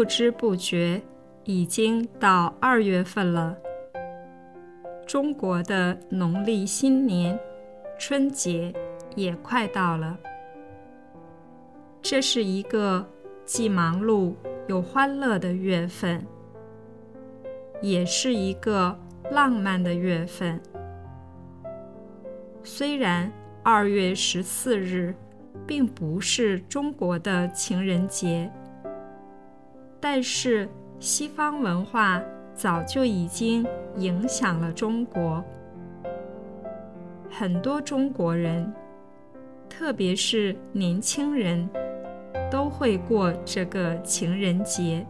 不知不觉已经到二月份了。中国的农历新年春节也快到了，这是一个既忙碌又欢乐的月份，也是一个浪漫的月份。虽然二月十四日并不是中国的情人节，但是西方文化早就已经影响了中国。很多中国人，特别是年轻人，都会过这个情人节。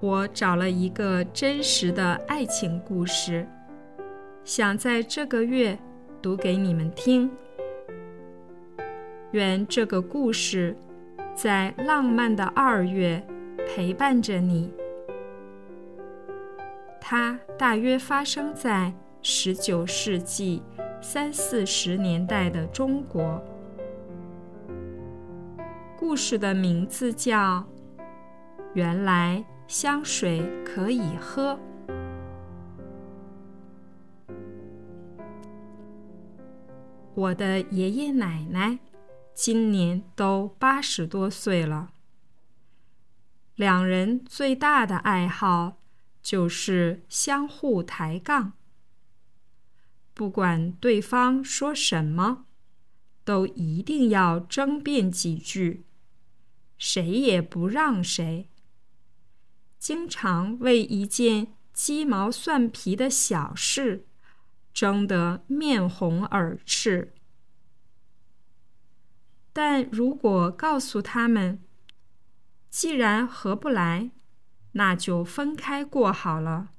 我找了一个真实的爱情故事。想在这个月读给你们听。愿这个故事在浪漫的二月陪伴着你。它大约发生在十九世纪三四十年代的中国。故事的名字叫《原来香水可以喝》。我的爷爷奶奶今年都八十多岁了。两人最大的爱好就是相互抬杠，不管对方说什么，都一定要争辩几句，谁也不让谁。经常为一件鸡毛蒜皮的小事。争得面红耳赤，但如果告诉他们，既然合不来，那就分开过好了。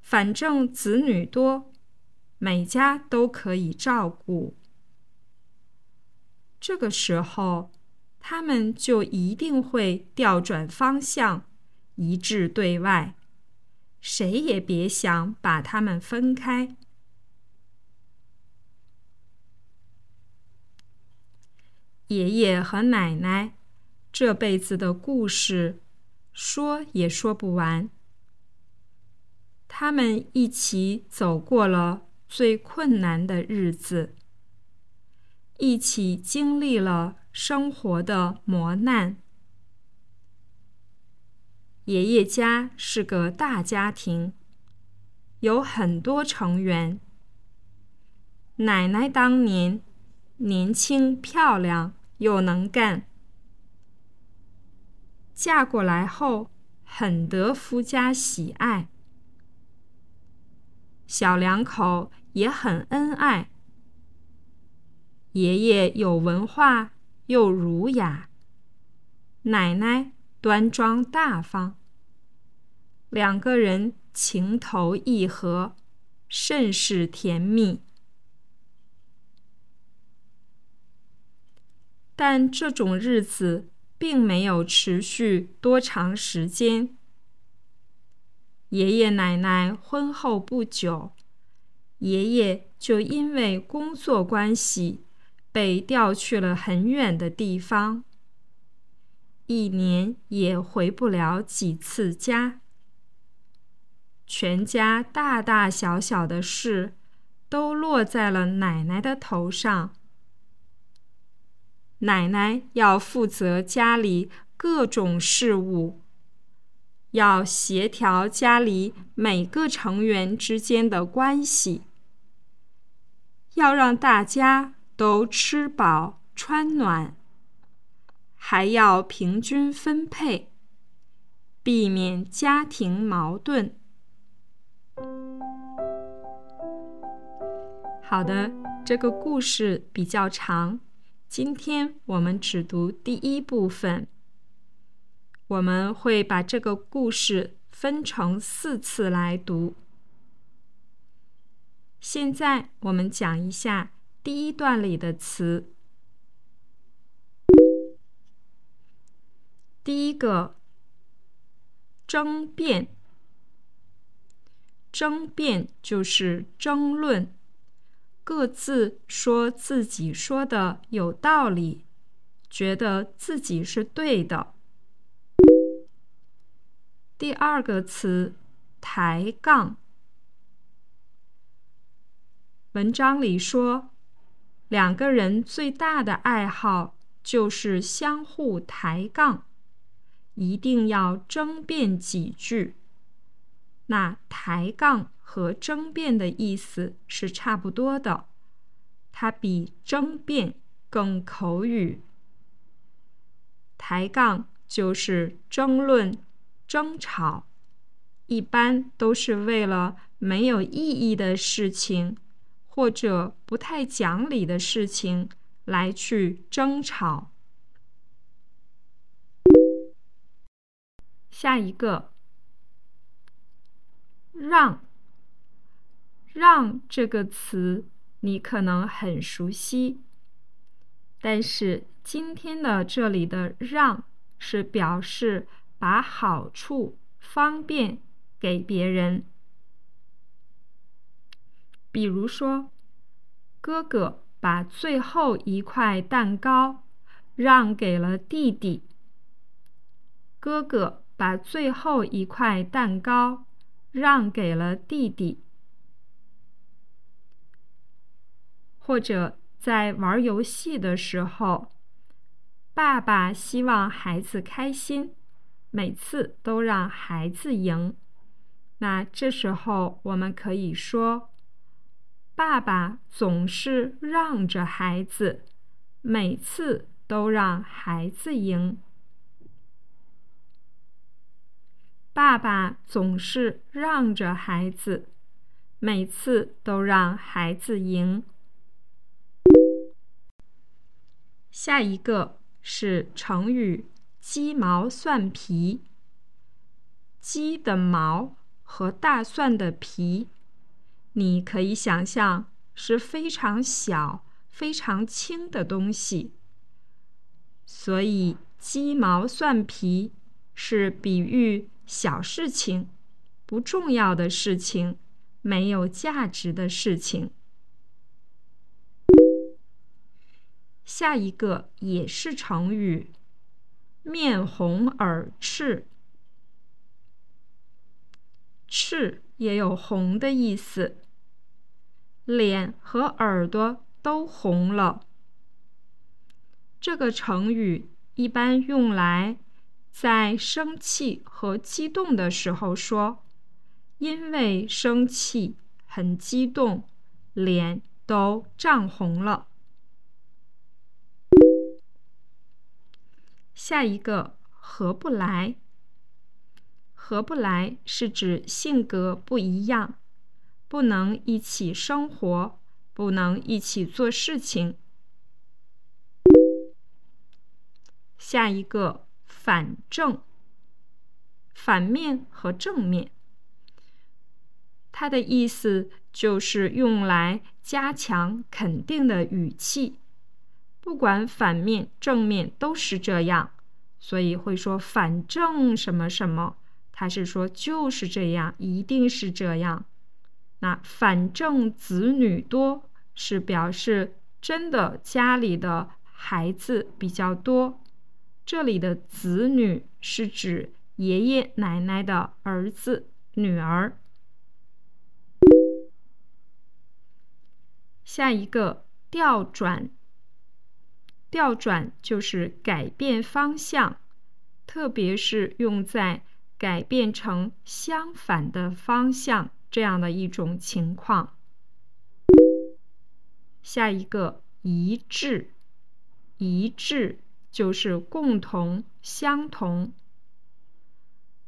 反正子女多，每家都可以照顾。这个时候，他们就一定会调转方向，一致对外。谁也别想把他们分开。爷爷和奶奶这辈子的故事，说也说不完。他们一起走过了最困难的日子，一起经历了生活的磨难。爷爷家是个大家庭，有很多成员。奶奶当年年轻漂亮又能干，嫁过来后很得夫家喜爱。小两口也很恩爱。爷爷有文化又儒雅，奶奶。端庄大方，两个人情投意合，甚是甜蜜。但这种日子并没有持续多长时间。爷爷奶奶婚后不久，爷爷就因为工作关系被调去了很远的地方。一年也回不了几次家，全家大大小小的事都落在了奶奶的头上。奶奶要负责家里各种事务，要协调家里每个成员之间的关系，要让大家都吃饱穿暖。还要平均分配，避免家庭矛盾。好的，这个故事比较长，今天我们只读第一部分。我们会把这个故事分成四次来读。现在我们讲一下第一段里的词。第一个，争辩。争辩就是争论，各自说自己说的有道理，觉得自己是对的。第二个词，抬杠。文章里说，两个人最大的爱好就是相互抬杠，一定要争辩几句。那抬杠和争辩的意思是差不多的，它比争辩更口语。抬杠就是争论、争吵，一般都是为了没有意义的事情或者不太讲理的事情来去争吵。下一个。让，让这个词你可能很熟悉，但是今天的这里的“让”是表示把好处、方便给别人。比如说，哥哥把最后一块蛋糕让给了弟弟。哥哥把最后一块蛋糕。让给了弟弟，或者在玩游戏的时候，爸爸希望孩子开心，每次都让孩子赢。那这时候我们可以说，爸爸总是让着孩子，每次都让孩子赢。爸爸总是让着孩子，每次都让孩子赢。下一个是成语“鸡毛蒜皮”。鸡的毛和大蒜的皮，你可以想象是非常小、非常轻的东西，所以“鸡毛蒜皮”是比喻。小事情，不重要的事情，没有价值的事情。下一个也是成语，面红耳赤。赤也有红的意思，脸和耳朵都红了。这个成语一般用来。在生气和激动的时候说，因为生气很激动，脸都涨红了。下一个合不来，合不来是指性格不一样，不能一起生活，不能一起做事情。下一个。反正，反面和正面，它的意思就是用来加强肯定的语气。不管反面、正面都是这样，所以会说反正什么什么，他是说就是这样，一定是这样。那反正子女多是表示真的家里的孩子比较多。这里的子女是指爷爷奶奶的儿子、女儿。下一个调转，调转就是改变方向，特别是用在改变成相反的方向这样的一种情况。下一个一致，一致。就是共同、相同。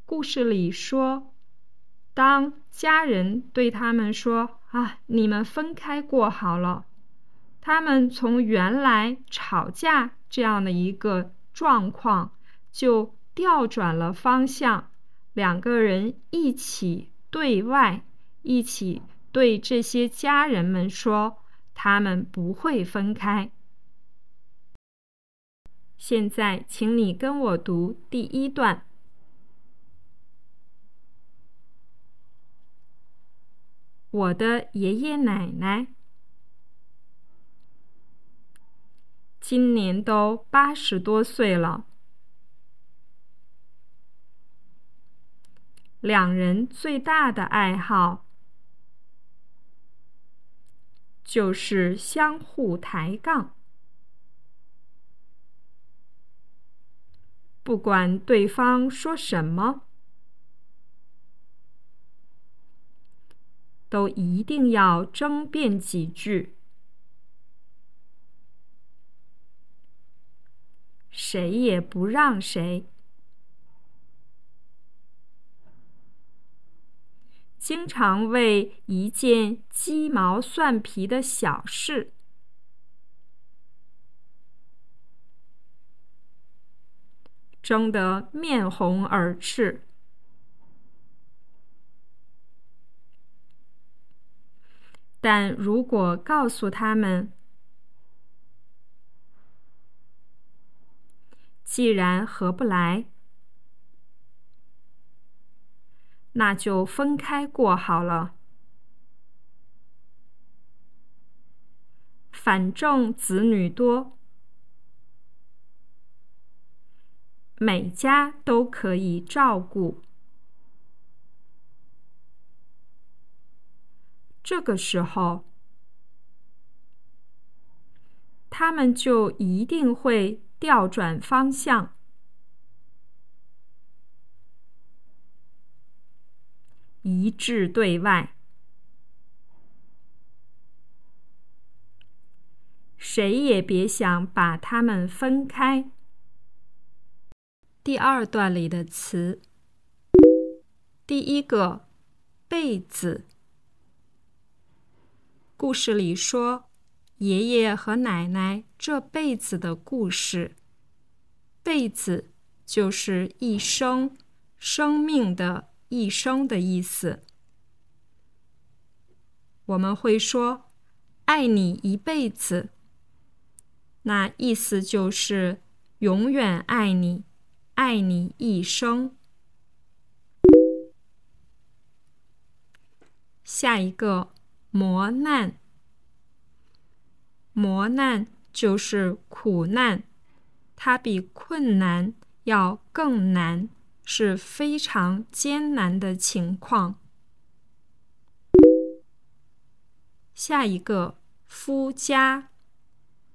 故事里说，当家人对他们说：“啊，你们分开过好了。”他们从原来吵架这样的一个状况，就调转了方向，两个人一起对外，一起对这些家人们说：“他们不会分开。”现在，请你跟我读第一段。我的爷爷奶奶今年都八十多岁了。两人最大的爱好就是相互抬杠，不管对方说什么，都一定要争辩几句。谁也不让谁，经常为一件鸡毛蒜皮的小事。争得面红耳赤，但如果告诉他们，既然合不来，那就分开过好了。反正子女多，每家都可以照顾。这个时候，他们就一定会。调转方向，一致对外，谁也别想把他们分开。第二段里的词，第一个“被子”，故事里说。爷爷和奶奶这辈子的故事，辈子就是一生、生命的一生的意思。我们会说“爱你一辈子”，那意思就是永远爱你，爱你一生。下一个磨难。磨难就是苦难，它比困难要更难，是非常艰难的情况。下一个夫家，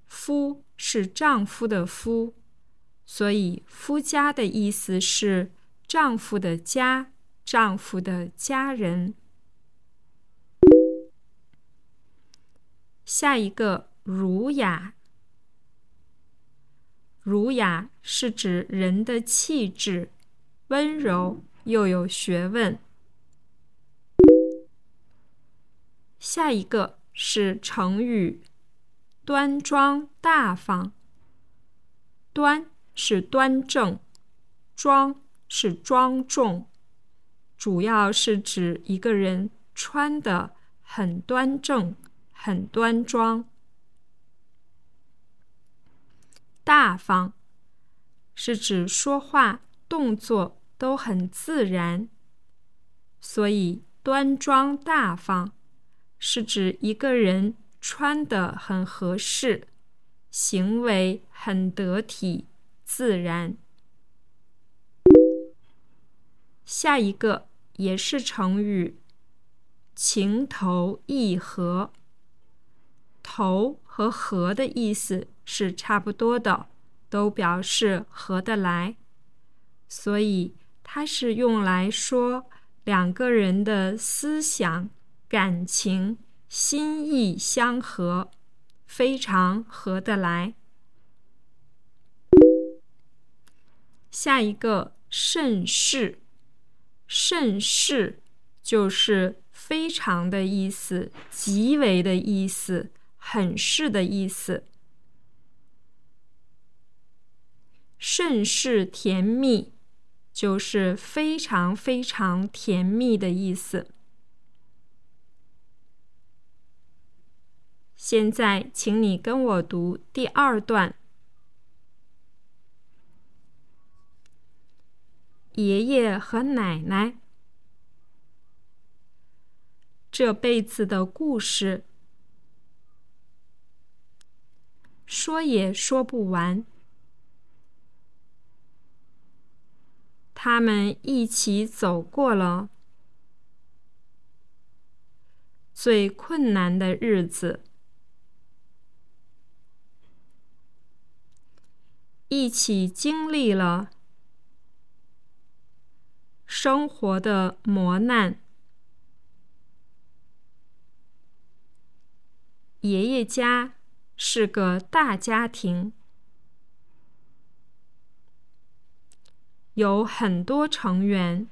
夫是丈夫的夫，所以夫家的意思是丈夫的家，丈夫的家人。下一个。儒雅，儒雅是指人的气质，温柔又有学问。下一个是成语，端庄大方。端是端正，庄是庄重，主要是指一个人穿的很端正，很端庄。大方是指说话、动作都很自然，所以端庄大方是指一个人穿的很合适，行为很得体、自然。下一个也是成语，情投意合。投和合的意思。是差不多的，都表示合得来，所以它是用来说两个人的思想、感情、心意相合，非常合得来。下一个甚是，甚是就是非常的意思，极为的意思，很是的意思。甚是甜蜜，就是非常非常甜蜜的意思。现在，请你跟我读第二段。爷爷和奶奶这辈子的故事。说也说不完。他们一起走过了最困难的日子，一起经历了生活的磨难。爷爷家。是个大家庭，有很多成员。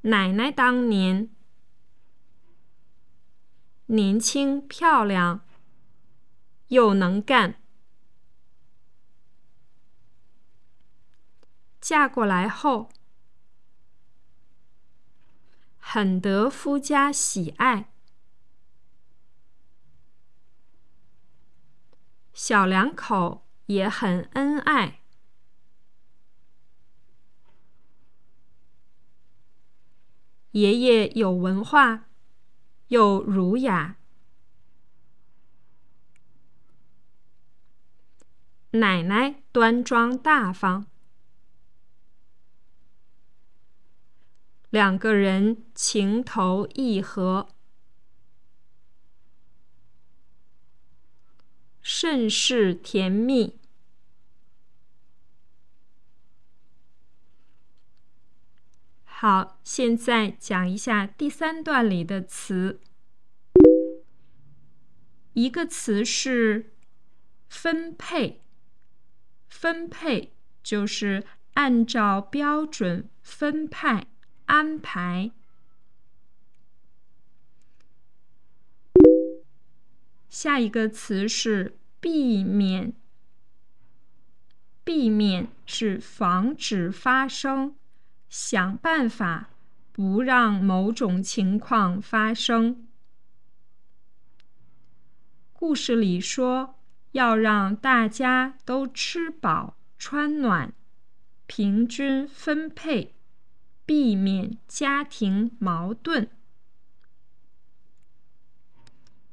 奶奶当年年轻漂亮，又能干，嫁过来后很得夫家喜爱。小两口也很恩爱。爷爷有文化，又儒雅；奶奶端庄大方。两个人情投意合。甚是甜蜜。好，现在讲一下第三段里的词。一个词是分配，分配就是按照标准分派、安排。下一个词是避免，避免是防止发生，想办法不让某种情况发生。故事里说要让大家都吃饱穿暖，平均分配，避免家庭矛盾，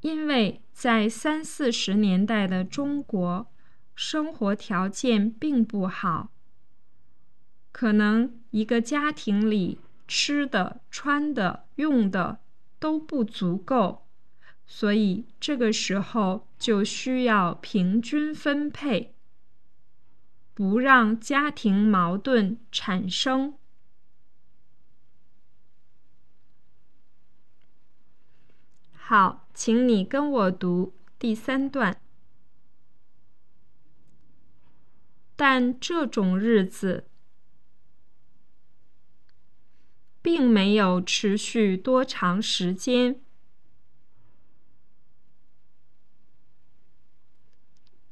因为。在三四十年代的中国，生活条件并不好，可能一个家庭里吃的、穿的、用的都不足够，所以这个时候就需要平均分配，不让家庭矛盾产生。好，请你跟我读第三段。但这种日子并没有持续多长时间。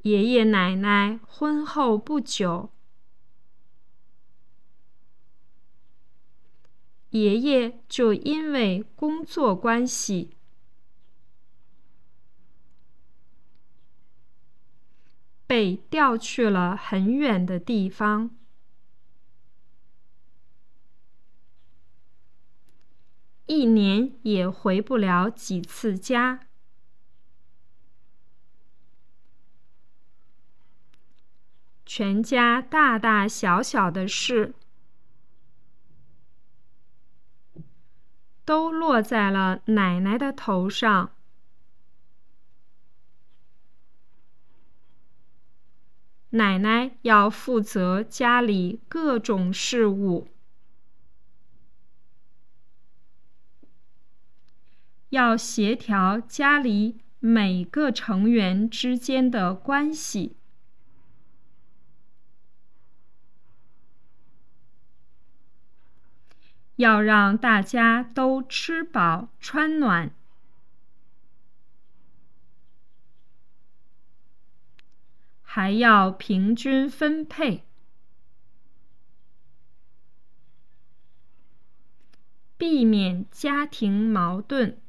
爷爷奶奶婚后不久，爷爷就因为工作关系。被调去了很远的地方，一年也回不了几次家，全家大大小小的事都落在了奶奶的头上。奶奶要负责家里各种事务，要协调家里每个成员之间的关系，要让大家都吃饱穿暖。还要平均分配，避免家庭矛盾。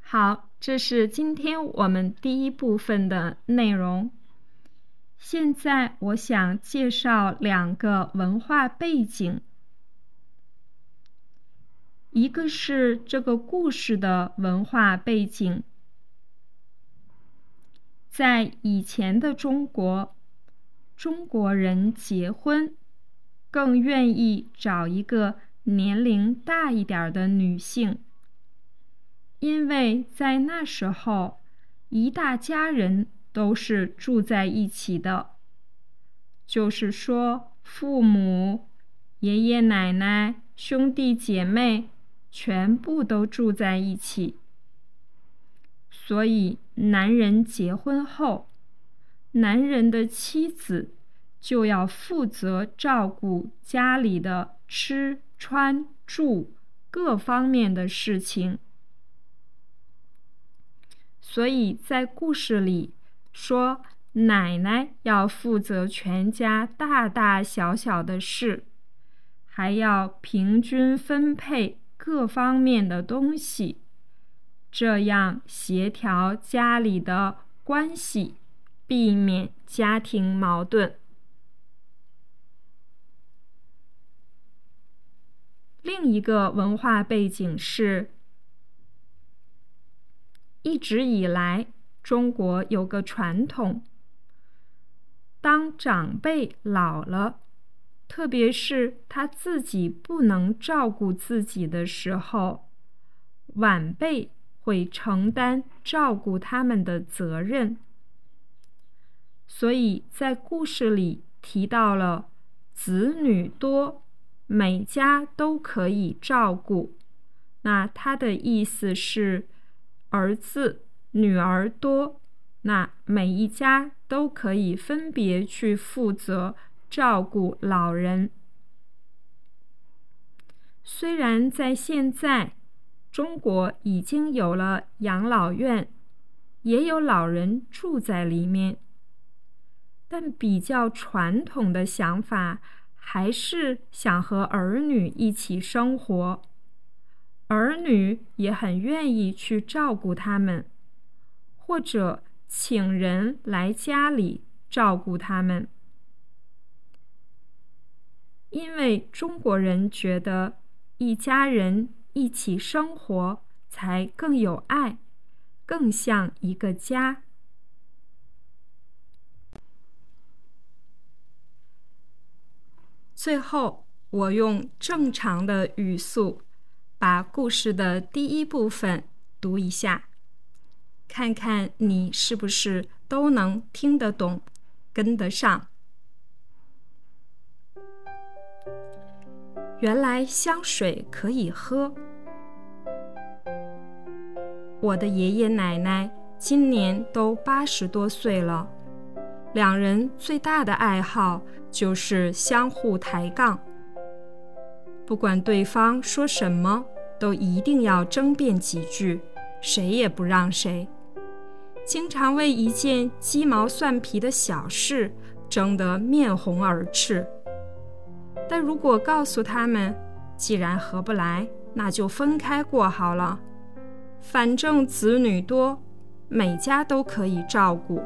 好，这是今天我们第一部分的内容。现在我想介绍两个文化背景，一个是这个故事的文化背景。在以前的中国，中国人结婚更愿意找一个年龄大一点的女性，因为在那时候，一大家人都是住在一起的，就是说，父母、爷爷奶奶、兄弟姐妹全部都住在一起。所以，男人结婚后，男人的妻子就要负责照顾家里的吃穿住各方面的事情。所以在故事里说，奶奶要负责全家大大小小的事，还要平均分配各方面的东西。这样协调家里的关系，避免家庭矛盾。另一个文化背景是，一直以来中国有个传统：当长辈老了，特别是他自己不能照顾自己的时候，晚辈。会承担照顾他们的责任，所以在故事里提到了子女多，每家都可以照顾。那他的意思是，儿子、女儿多，那每一家都可以分别去负责照顾老人。虽然在现在。中国已经有了养老院，也有老人住在里面，但比较传统的想法还是想和儿女一起生活，儿女也很愿意去照顾他们，或者请人来家里照顾他们，因为中国人觉得一家人。一起生活才更有爱，更像一个家。最后，我用正常的语速把故事的第一部分读一下，看看你是不是都能听得懂、跟得上。原来香水可以喝。我的爷爷奶奶今年都八十多岁了，两人最大的爱好就是相互抬杠。不管对方说什么，都一定要争辩几句，谁也不让谁。经常为一件鸡毛蒜皮的小事争得面红耳赤。但如果告诉他们，既然合不来，那就分开过好了。反正子女多，每家都可以照顾。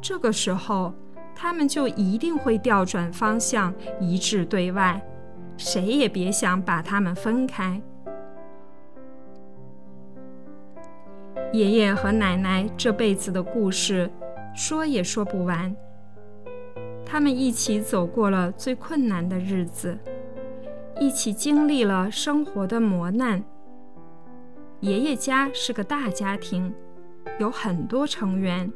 这个时候，他们就一定会调转方向，一致对外，谁也别想把他们分开。爷爷和奶奶这辈子的故事，说也说不完。他们一起走过了最困难的日子，一起经历了生活的磨难。爷爷家是个大家庭，有很多成员。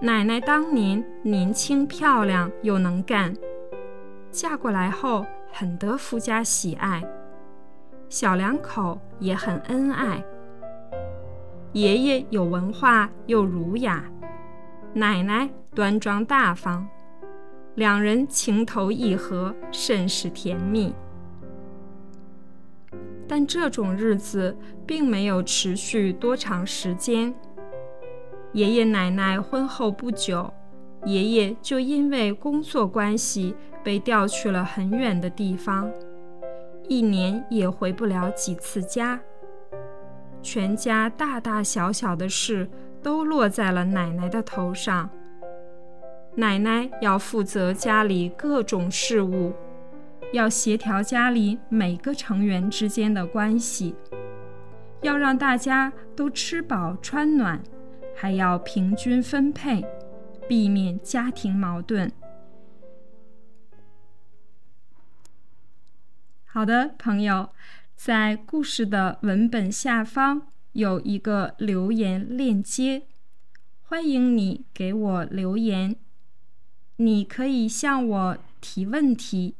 奶奶当年年轻漂亮又能干，嫁过来后很得夫家喜爱，小两口也很恩爱。爷爷有文化又儒雅，奶奶端庄大方。两人情投意合，甚是甜蜜。但这种日子并没有持续多长时间。爷爷奶奶婚后不久，爷爷就因为工作关系被调去了很远的地方，一年也回不了几次家。全家大大小小的事都落在了奶奶的头上。奶奶要负责家里各种事务，要协调家里每个成员之间的关系，要让大家都吃饱穿暖，还要平均分配，避免家庭矛盾。好的，朋友，在故事的文本下方有一个留言链接，欢迎你给我留言。你可以向我提问题，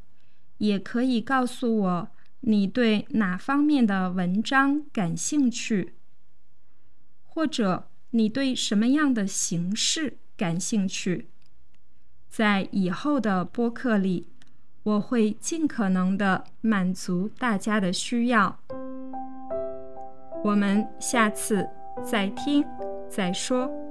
也可以告诉我你对哪方面的文章感兴趣，或者你对什么样的形式感兴趣。在以后的播客里，我会尽可能的满足大家的需要。我们下次再听再说。